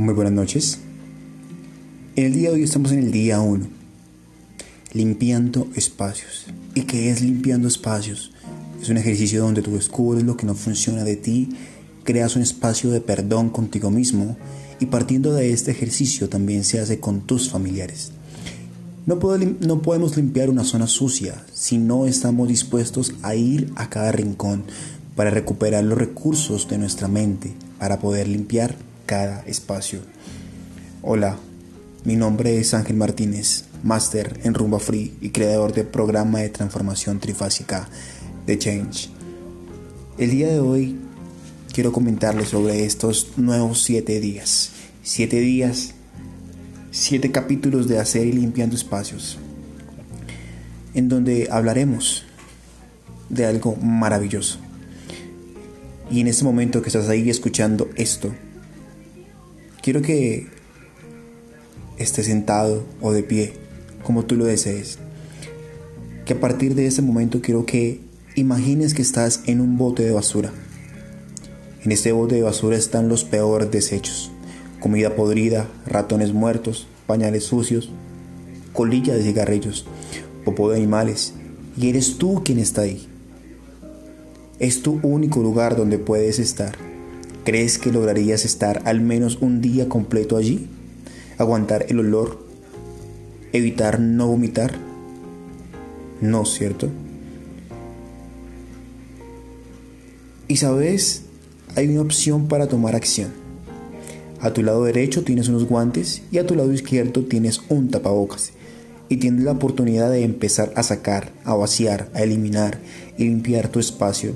Muy buenas noches. En el día de hoy estamos en el día 1, limpiando espacios. ¿Y qué es limpiando espacios? Es un ejercicio donde tú descubres lo que no funciona de ti, creas un espacio de perdón contigo mismo y partiendo de este ejercicio también se hace con tus familiares. No, no podemos limpiar una zona sucia si no estamos dispuestos a ir a cada rincón para recuperar los recursos de nuestra mente, para poder limpiar cada espacio. Hola, mi nombre es Ángel Martínez, máster en Rumba Free y creador del programa de transformación trifásica de Change. El día de hoy quiero comentarles sobre estos nuevos siete días. Siete días, siete capítulos de hacer y limpiando espacios, en donde hablaremos de algo maravilloso. Y en este momento que estás ahí escuchando esto, Quiero que estés sentado o de pie, como tú lo desees. Que a partir de ese momento quiero que imagines que estás en un bote de basura. En este bote de basura están los peores desechos. Comida podrida, ratones muertos, pañales sucios, colilla de cigarrillos, popó de animales. Y eres tú quien está ahí. Es tu único lugar donde puedes estar. ¿Crees que lograrías estar al menos un día completo allí? ¿Aguantar el olor? ¿Evitar no vomitar? No, ¿cierto? Y sabes, hay una opción para tomar acción. A tu lado derecho tienes unos guantes y a tu lado izquierdo tienes un tapabocas. Y tienes la oportunidad de empezar a sacar, a vaciar, a eliminar y limpiar tu espacio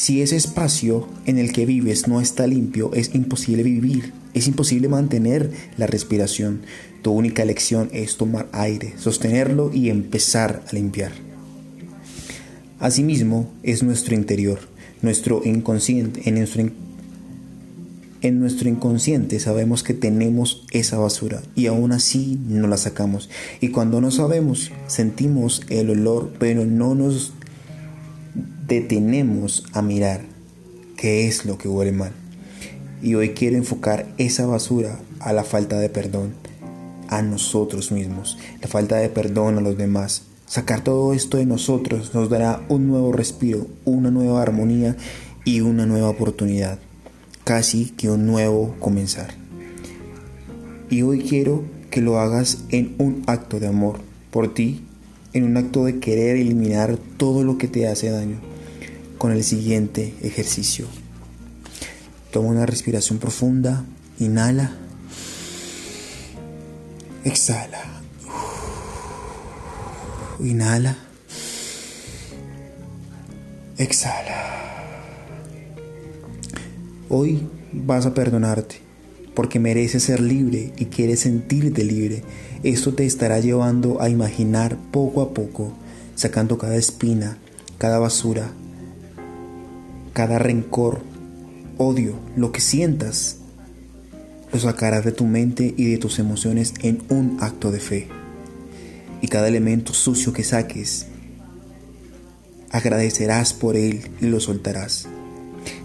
si ese espacio en el que vives no está limpio, es imposible vivir, es imposible mantener la respiración. Tu única elección es tomar aire, sostenerlo y empezar a limpiar. Asimismo, es nuestro interior, nuestro inconsciente, en nuestro, en nuestro inconsciente sabemos que tenemos esa basura y aún así no la sacamos. Y cuando no sabemos, sentimos el olor, pero no nos detenemos a mirar qué es lo que huele mal. Y hoy quiero enfocar esa basura a la falta de perdón a nosotros mismos, la falta de perdón a los demás. Sacar todo esto de nosotros nos dará un nuevo respiro, una nueva armonía y una nueva oportunidad, casi que un nuevo comenzar. Y hoy quiero que lo hagas en un acto de amor por ti, en un acto de querer eliminar todo lo que te hace daño con el siguiente ejercicio. Toma una respiración profunda, inhala, exhala, inhala, exhala. Hoy vas a perdonarte porque mereces ser libre y quieres sentirte libre. Esto te estará llevando a imaginar poco a poco, sacando cada espina, cada basura, cada rencor, odio, lo que sientas, lo sacarás de tu mente y de tus emociones en un acto de fe. Y cada elemento sucio que saques, agradecerás por él y lo soltarás,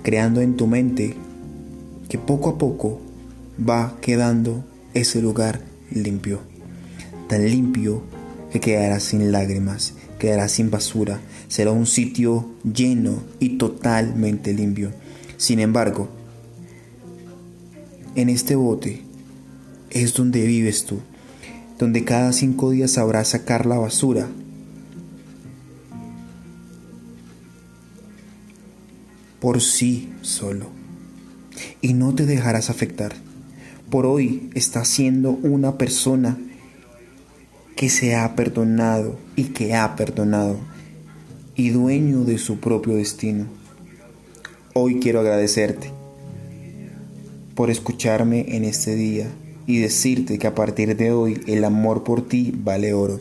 creando en tu mente que poco a poco va quedando ese lugar limpio, tan limpio que quedarás sin lágrimas, quedará sin basura, será un sitio lleno y totalmente limpio. Sin embargo, en este bote es donde vives tú, donde cada cinco días sabrás sacar la basura. Por sí solo. Y no te dejarás afectar. Por hoy estás siendo una persona que se ha perdonado y que ha perdonado y dueño de su propio destino. Hoy quiero agradecerte por escucharme en este día y decirte que a partir de hoy el amor por ti vale oro.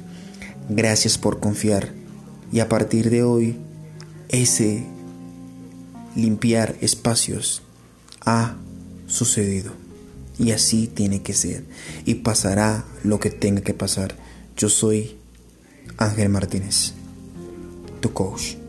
Gracias por confiar y a partir de hoy ese limpiar espacios ha sucedido y así tiene que ser y pasará lo que tenga que pasar. Yo soy Ángel Martínez, tu coach.